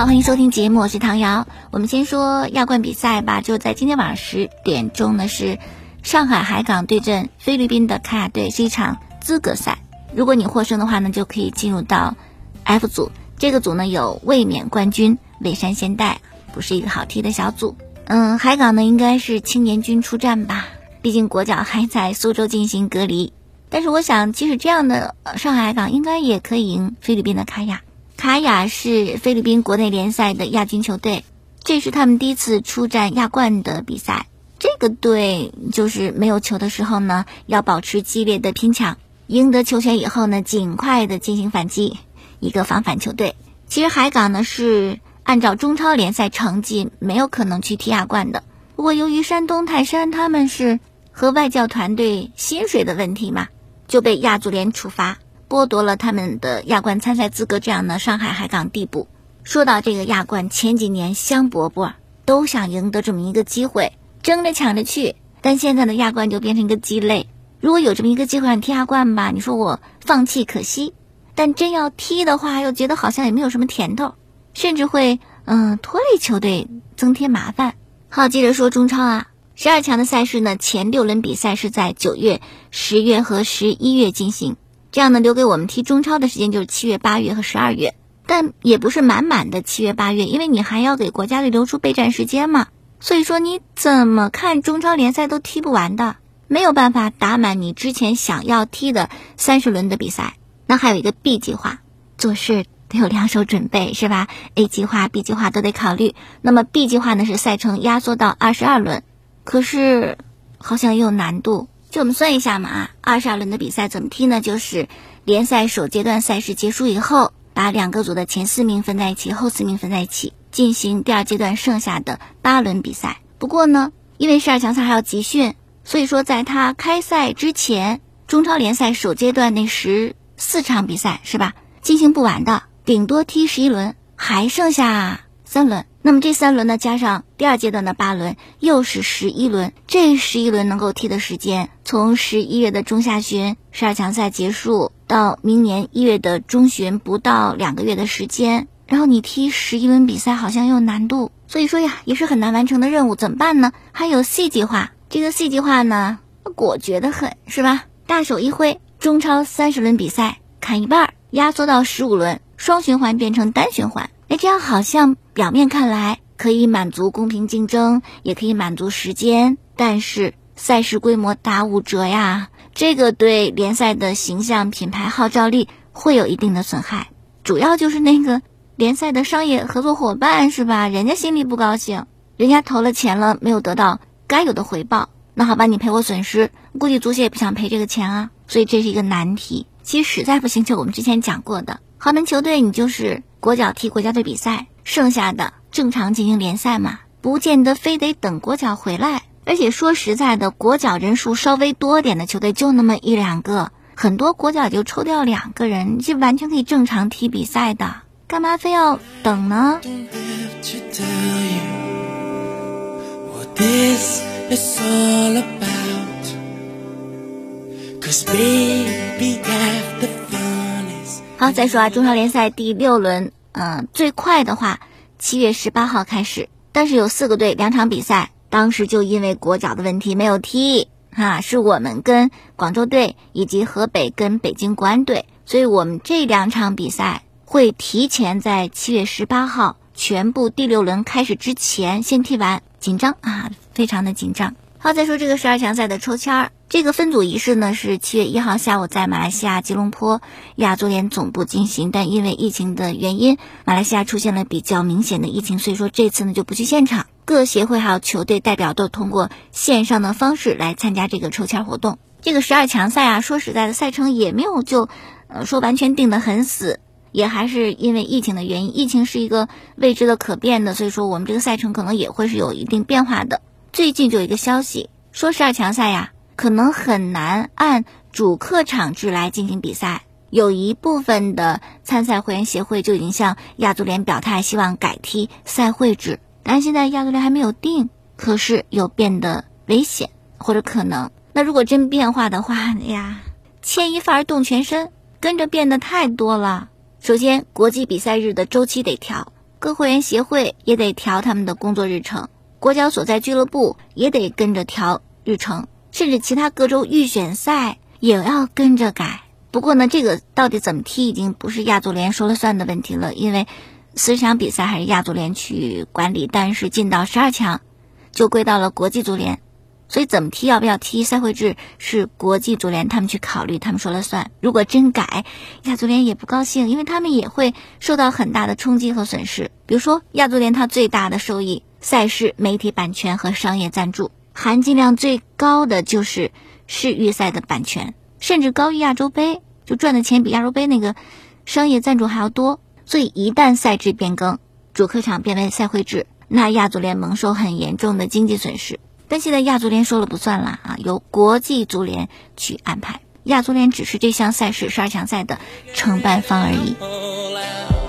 好，欢迎收听节目，我是唐瑶。我们先说亚冠比赛吧，就在今天晚上十点钟呢，是上海海港对阵菲律宾的卡亚队，是一场资格赛。如果你获胜的话呢，就可以进入到 F 组。这个组呢有卫冕冠军蔚山现代，不是一个好踢的小组。嗯，海港呢应该是青年军出战吧，毕竟国脚还在苏州进行隔离。但是我想，即使这样的上海海港应该也可以赢菲律宾的卡亚。卡亚是菲律宾国内联赛的亚军球队，这是他们第一次出战亚冠的比赛。这个队就是没有球的时候呢，要保持激烈的拼抢，赢得球权以后呢，尽快的进行反击，一个防反球队。其实海港呢是按照中超联赛成绩没有可能去踢亚冠的，不过由于山东泰山他们是和外教团队薪水的问题嘛，就被亚足联处罚。剥夺了他们的亚冠参赛资格，这样的上海海港地步。说到这个亚冠，前几年香饽饽都想赢得这么一个机会，争着抢着去。但现在的亚冠就变成一个鸡肋。如果有这么一个机会让踢亚冠吧，你说我放弃可惜；但真要踢的话，又觉得好像也没有什么甜头，甚至会嗯拖累球队，增添麻烦。好，接着说中超啊，十二强的赛事呢，前六轮比赛是在九月、十月和十一月进行。这样呢，留给我们踢中超的时间就是七月、八月和十二月，但也不是满满的七月、八月，因为你还要给国家队留出备战时间嘛。所以说，你怎么看中超联赛都踢不完的，没有办法打满你之前想要踢的三十轮的比赛。那还有一个 B 计划，做事得有两手准备，是吧？A 计划、B 计划都得考虑。那么 B 计划呢，是赛程压缩到二十二轮，可是好像也有难度。就我们算一下嘛啊，二十二轮的比赛怎么踢呢？就是联赛首阶段赛事结束以后，把两个组的前四名分在一起，后四名分在一起，进行第二阶段剩下的八轮比赛。不过呢，因为十二强赛还要集训，所以说在他开赛之前，中超联赛首阶段那十四场比赛是吧，进行不完的，顶多踢十一轮，还剩下三轮。那么这三轮呢，加上第二阶段的八轮，又是十一轮。这十一轮能够踢的时间，从十一月的中下旬十二强赛结束到明年一月的中旬，不到两个月的时间。然后你踢十一轮比赛，好像有难度，所以说呀，也是很难完成的任务。怎么办呢？还有 C 计划，这个 C 计划呢，果决的很，是吧？大手一挥，中超三十轮比赛砍一半，压缩到十五轮，双循环变成单循环。哎，这样好像表面看来可以满足公平竞争，也可以满足时间，但是赛事规模打五折呀，这个对联赛的形象、品牌号召力会有一定的损害。主要就是那个联赛的商业合作伙伴是吧？人家心里不高兴，人家投了钱了，没有得到该有的回报，那好吧，你赔我损失，估计足协也不想赔这个钱啊，所以这是一个难题。其实实在不行，就我们之前讲过的。豪门球队，你就是国脚踢国家队比赛，剩下的正常进行联赛嘛，不见得非得等国脚回来。而且说实在的，国脚人数稍微多点的球队就那么一两个，很多国脚就抽掉两个人，就完全可以正常踢比赛的，干嘛非要等呢？好，再说啊，中超联赛第六轮，嗯，最快的话，七月十八号开始。但是有四个队两场比赛，当时就因为国脚的问题没有踢，哈，是我们跟广州队以及河北跟北京国安队，所以我们这两场比赛会提前在七月十八号全部第六轮开始之前先踢完，紧张啊，非常的紧张。好，再说这个十二强赛的抽签儿。这个分组仪式呢，是七月一号下午在马来西亚吉隆坡亚足联总部进行，但因为疫情的原因，马来西亚出现了比较明显的疫情，所以说这次呢就不去现场。各协会还有球队代表都通过线上的方式来参加这个抽签活动。这个十二强赛啊，说实在的，赛程也没有就，呃，说完全定得很死，也还是因为疫情的原因，疫情是一个未知的可变的，所以说我们这个赛程可能也会是有一定变化的。最近就有一个消息说，十二强赛呀，可能很难按主客场制来进行比赛。有一部分的参赛会员协会就已经向亚足联表态，希望改踢赛会制。但现在亚足联还没有定，可是有变得危险或者可能。那如果真变化的话，哎呀，牵一发而动全身，跟着变得太多了。首先，国际比赛日的周期得调。各会员协会也得调他们的工作日程，国脚所在俱乐部也得跟着调日程，甚至其他各州预选赛也要跟着改。不过呢，这个到底怎么踢，已经不是亚足联说了算的问题了，因为四场比赛还是亚足联去管理，但是进到十二强就归到了国际足联，所以怎么踢，要不要踢赛会制，是国际足联他们去考虑，他们说了算。如果真改，亚足联也不高兴，因为他们也会受到很大的冲击和损失。比如说，亚足联它最大的收益，赛事媒体版权和商业赞助，含金量最高的就是世预赛的版权。甚至高于亚洲杯，就赚的钱比亚洲杯那个商业赞助还要多。所以一旦赛制变更，主客场变为赛会制，那亚足联蒙受很严重的经济损失。但现在亚足联说了不算了啊，由国际足联去安排，亚足联只是这项赛事十二强赛的承办方而已。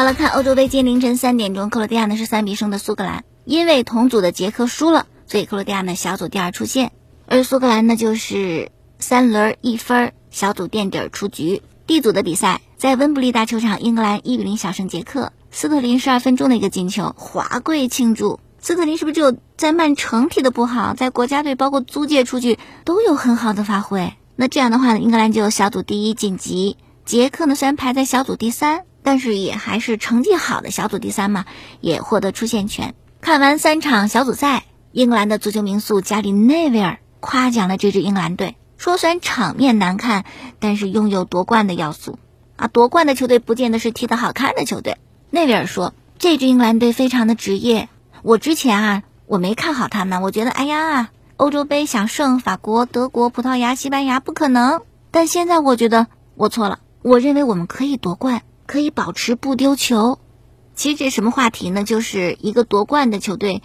好了，看欧洲杯，今天凌晨三点钟，克罗地亚呢是三比胜的苏格兰。因为同组的捷克输了，所以克罗地亚呢小组第二出线，而苏格兰呢就是三轮一分，小组垫底出局。D 组的比赛在温布利大球场，英格兰一比零小胜捷克，斯特林十二分钟的一个进球，华贵庆祝。斯特林是不是只有在曼城踢的不好，在国家队包括租借出去都有很好的发挥？那这样的话呢，英格兰就有小组第一晋级，捷克呢虽然排在小组第三。但是也还是成绩好的小组第三嘛，也获得出线权。看完三场小组赛，英格兰的足球名宿加里内维尔夸奖了这支英格兰队，说虽然场面难看，但是拥有夺冠的要素啊！夺冠的球队不见得是踢得好看的球队。内维尔说，这支英格兰队非常的职业。我之前啊，我没看好他们，我觉得哎呀，欧洲杯想胜法国、德国、葡萄牙、西班牙不可能。但现在我觉得我错了，我认为我们可以夺冠。可以保持不丢球，其实这什么话题呢？就是一个夺冠的球队，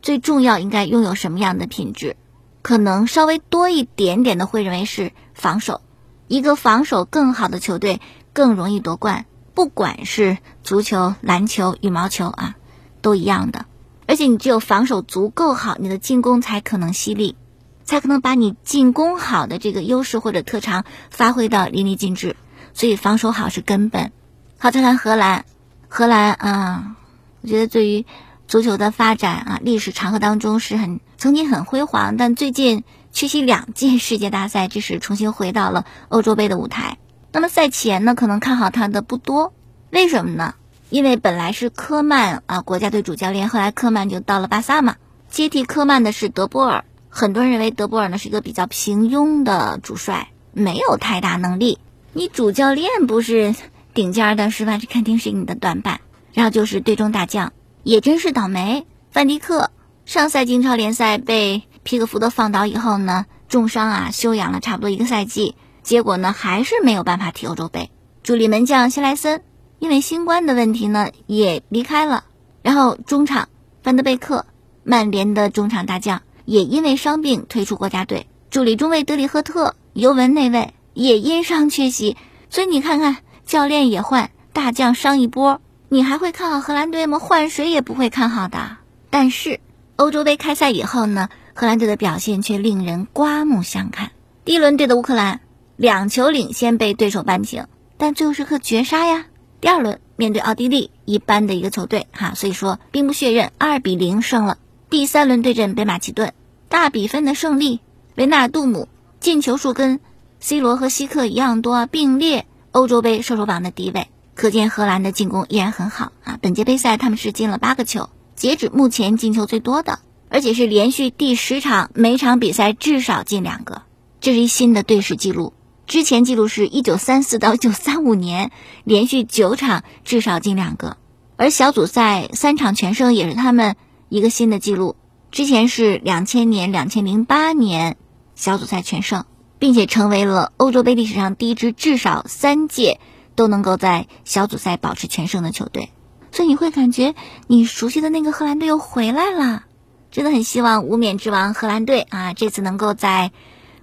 最重要应该拥有什么样的品质？可能稍微多一点点的会认为是防守。一个防守更好的球队更容易夺冠，不管是足球、篮球、羽毛球啊，都一样的。而且你只有防守足够好，你的进攻才可能犀利，才可能把你进攻好的这个优势或者特长发挥到淋漓尽致。所以防守好是根本。好，再看荷兰，荷兰啊，我觉得对于足球的发展啊，历史长河当中是很曾经很辉煌，但最近缺席两届世界大赛，这是重新回到了欧洲杯的舞台。那么赛前呢，可能看好他的不多，为什么呢？因为本来是科曼啊国家队主教练，后来科曼就到了巴萨嘛，接替科曼的是德波尔。很多人认为德波尔呢是一个比较平庸的主帅，没有太大能力。你主教练不是？顶尖的是吧？这肯定是你的短板。然后就是队中大将，也真是倒霉。范迪克上赛季英超联赛被皮克福德放倒以后呢，重伤啊，休养了差不多一个赛季，结果呢还是没有办法踢欧洲杯。主力门将希莱森因为新冠的问题呢也离开了。然后中场范德贝克，曼联的中场大将也因为伤病退出国家队。主力中卫德里赫特、尤文那位也因伤缺席。所以你看看。教练也换，大将伤一波，你还会看好荷兰队吗？换谁也不会看好的。但是欧洲杯开赛以后呢，荷兰队的表现却令人刮目相看。第一轮对的乌克兰，两球领先被对手扳平，但最后时刻绝杀呀。第二轮面对奥地利，一般的一个球队哈，所以说兵不血刃，二比零胜了。第三轮对阵北马其顿，大比分的胜利，维纳杜姆进球数跟 C 罗和希克一样多，并列。欧洲杯射手榜的第一位，可见荷兰的进攻依然很好啊！本届杯赛他们是进了八个球，截止目前进球最多的，而且是连续第十场每场比赛至少进两个，这是一新的队史记录。之前记录是一九三四到一九三五年连续九场至少进两个，而小组赛三场全胜也是他们一个新的记录。之前是两千年、两千零八年小组赛全胜。并且成为了欧洲杯历史上第一支至少三届都能够在小组赛保持全胜的球队，所以你会感觉你熟悉的那个荷兰队又回来了。真的很希望无冕之王荷兰队啊，这次能够在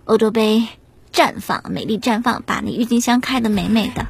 欧洲杯绽放，美丽绽放，把那郁金香开得美美的。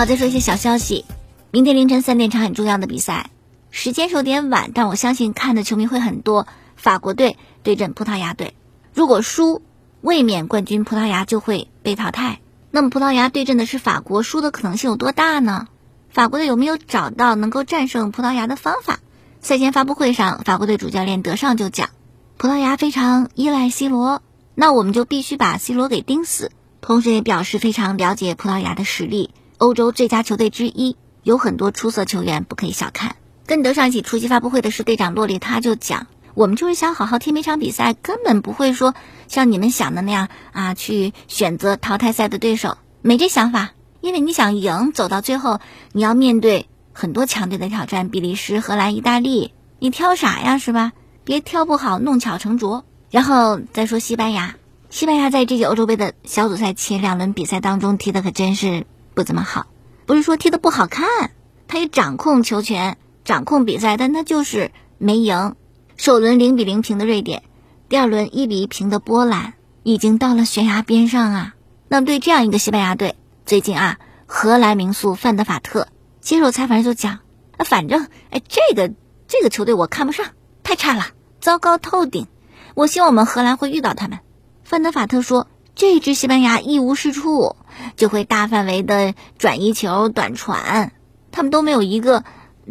好，再说一些小消息。明天凌晨三点场很重要的比赛，时间是有点晚，但我相信看的球迷会很多。法国队对阵葡萄牙队，如果输，卫冕冠军葡萄牙就会被淘汰。那么葡萄牙对阵的是法国，输的可能性有多大呢？法国队有没有找到能够战胜葡萄牙的方法？赛前发布会上，法国队主教练德尚就讲，葡萄牙非常依赖 C 罗，那我们就必须把 C 罗给盯死。同时也表示非常了解葡萄牙的实力，欧洲最佳球队之一，有很多出色球员，不可以小看。跟德尚一起出席发布会的是队长洛里，他就讲。我们就是想好好踢每场比赛，根本不会说像你们想的那样啊，去选择淘汰赛的对手，没这想法。因为你想赢，走到最后，你要面对很多强队的挑战，比利时、荷兰、意大利，你挑啥呀，是吧？别挑不好，弄巧成拙。然后再说西班牙，西班牙在这届欧洲杯的小组赛前两轮比赛当中踢的可真是不怎么好，不是说踢的不好看，他也掌控球权，掌控比赛，但他就是没赢。首轮零比零平的瑞典，第二轮一比一平的波兰，已经到了悬崖边上啊！那么对这样一个西班牙队，最近啊，荷兰名宿范德法特接受采访就讲：啊，反正哎，这个这个球队我看不上，太差了，糟糕透顶。我希望我们荷兰会遇到他们。范德法特说，这支西班牙一无是处，就会大范围的转移球、短传，他们都没有一个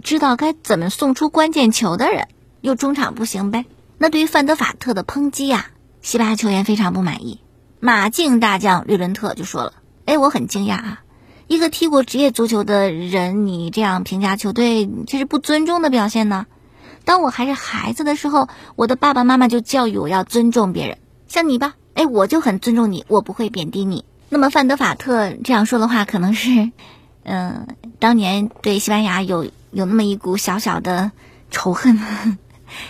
知道该怎么送出关键球的人。又中场不行呗？那对于范德法特的抨击呀，西班牙球员非常不满意。马竞大将略伦特就说了：“哎，我很惊讶啊，一个踢过职业足球的人，你这样评价球队，这是不尊重的表现呢。当我还是孩子的时候，我的爸爸妈妈就教育我要尊重别人。像你吧，哎，我就很尊重你，我不会贬低你。那么范德法特这样说的话，可能是，嗯，当年对西班牙有有那么一股小小的仇恨。”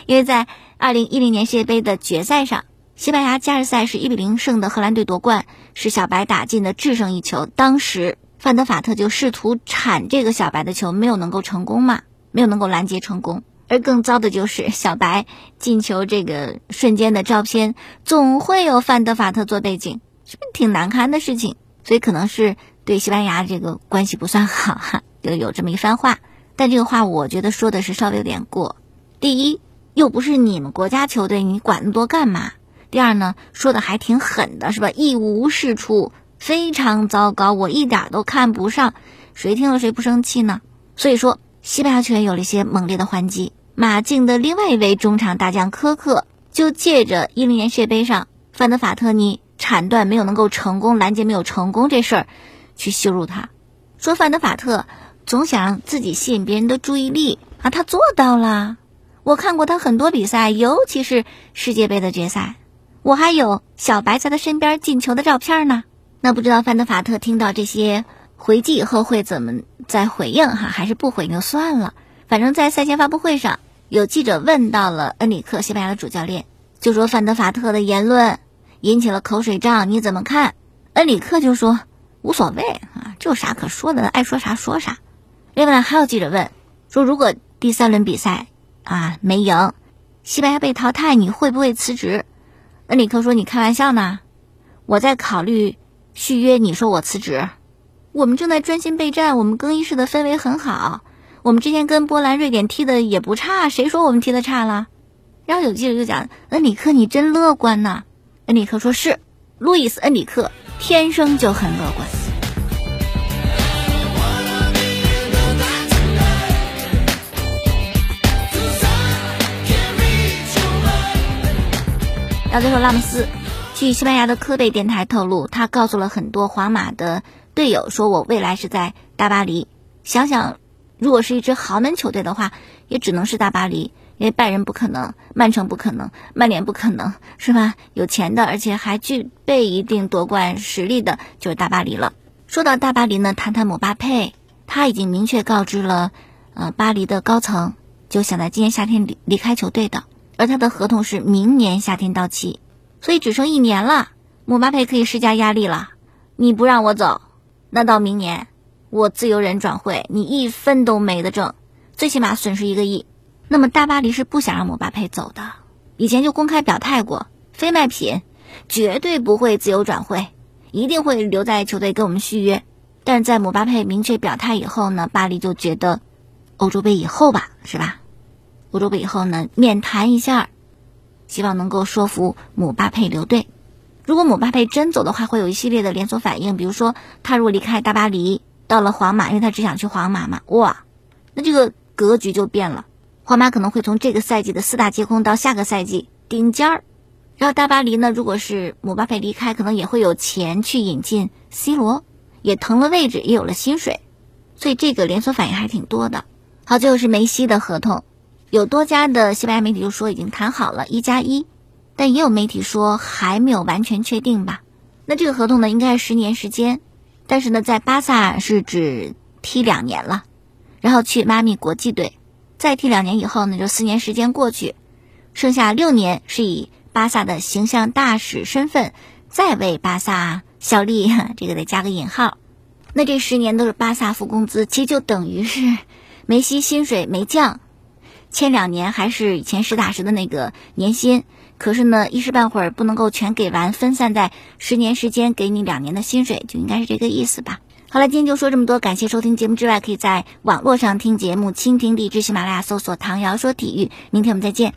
因为在二零一零年世界杯的决赛上，西班牙加时赛是一比零胜的荷兰队夺冠，是小白打进的制胜一球。当时范德法特就试图铲这个小白的球，没有能够成功嘛，没有能够拦截成功。而更糟的就是小白进球这个瞬间的照片，总会有范德法特做背景，是不是挺难堪的事情？所以可能是对西班牙这个关系不算好哈，就有这么一番话。但这个话我觉得说的是稍微有点过。第一。又不是你们国家球队，你管那么多干嘛？第二呢，说的还挺狠的，是吧？一无是处，非常糟糕，我一点都看不上。谁听了谁不生气呢？所以说，西班牙球员有了一些猛烈的还击。马竞的另外一位中场大将科克就借着一零年世界杯上范德法特尼铲断没有能够成功拦截没有成功这事儿，去羞辱他，说范德法特总想让自己吸引别人的注意力啊，他做到了。我看过他很多比赛，尤其是世界杯的决赛，我还有小白在他身边进球的照片呢。那不知道范德法特听到这些回击以后会怎么再回应哈？还是不回应就算了。反正，在赛前发布会上，有记者问到了恩里克，西班牙的主教练，就说范德法特的言论引起了口水仗，你怎么看？恩里克就说无所谓啊，这有啥可说的？爱说啥说啥。另外还有记者问说，如果第三轮比赛。啊，没赢，西班牙被淘汰，你会不会辞职？恩里克说：“你开玩笑呢，我在考虑续约。你说我辞职？我们正在专心备战，我们更衣室的氛围很好，我们之前跟波兰、瑞典踢的也不差，谁说我们踢的差了？”然后有记者就讲：“恩里克，你真乐观呐。”恩里克说：“是，路易斯·恩里克天生就很乐观。”要再说拉莫斯，据西班牙的科贝电台透露，他告诉了很多皇马的队友，说我未来是在大巴黎。想想，如果是一支豪门球队的话，也只能是大巴黎，因为拜仁不可能，曼城不可能，曼联不可能，是吧？有钱的，而且还具备一定夺冠实力的，就是大巴黎了。说到大巴黎呢，谈谈姆巴佩，他已经明确告知了，呃，巴黎的高层，就想在今年夏天离离开球队的。而他的合同是明年夏天到期，所以只剩一年了。姆巴佩可以施加压力了，你不让我走，那到明年我自由人转会，你一分都没得挣，最起码损失一个亿。那么大巴黎是不想让姆巴佩走的，以前就公开表态过，非卖品，绝对不会自由转会，一定会留在球队跟我们续约。但是在姆巴佩明确表态以后呢，巴黎就觉得欧洲杯以后吧，是吧？欧洲杯以后呢，面谈一下，希望能够说服姆巴佩留队。如果姆巴佩真走的话，会有一系列的连锁反应，比如说他如果离开大巴黎，到了皇马，因为他只想去皇马嘛，哇，那这个格局就变了。皇马可能会从这个赛季的四大皆空到下个赛季顶尖儿，然后大巴黎呢，如果是姆巴佩离开，可能也会有钱去引进 C 罗，也腾了位置，也有了薪水，所以这个连锁反应还挺多的。好，最后是梅西的合同，有多家的西班牙媒体就说已经谈好了，一加一，但也有媒体说还没有完全确定吧。那这个合同呢，应该是十年时间，但是呢，在巴萨是只踢两年了，然后去妈咪国际队。再踢两年以后呢，就四年时间过去，剩下六年是以巴萨的形象大使身份再为巴萨效力，这个得加个引号。那这十年都是巴萨付工资，其实就等于是 梅西薪水没降，签两年还是以前实打实的那个年薪，可是呢一时半会儿不能够全给完，分散在十年时间给你两年的薪水，就应该是这个意思吧。好了，今天就说这么多。感谢收听节目之外，可以在网络上听节目，蜻蜓、荔枝、喜马拉雅搜索“唐瑶说体育”。明天我们再见。